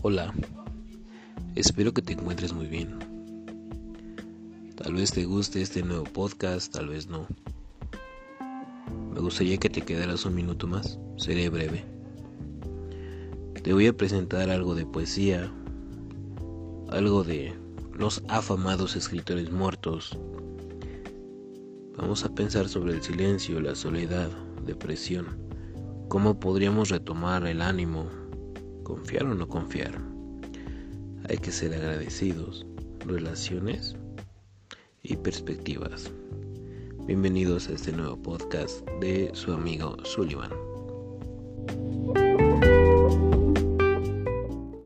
Hola, espero que te encuentres muy bien. Tal vez te guste este nuevo podcast, tal vez no. Me gustaría que te quedaras un minuto más, seré breve. Te voy a presentar algo de poesía, algo de los afamados escritores muertos. Vamos a pensar sobre el silencio, la soledad, depresión ¿Cómo podríamos retomar el ánimo? ¿Confiar o no confiar? Hay que ser agradecidos, relaciones y perspectivas. Bienvenidos a este nuevo podcast de su amigo Sullivan.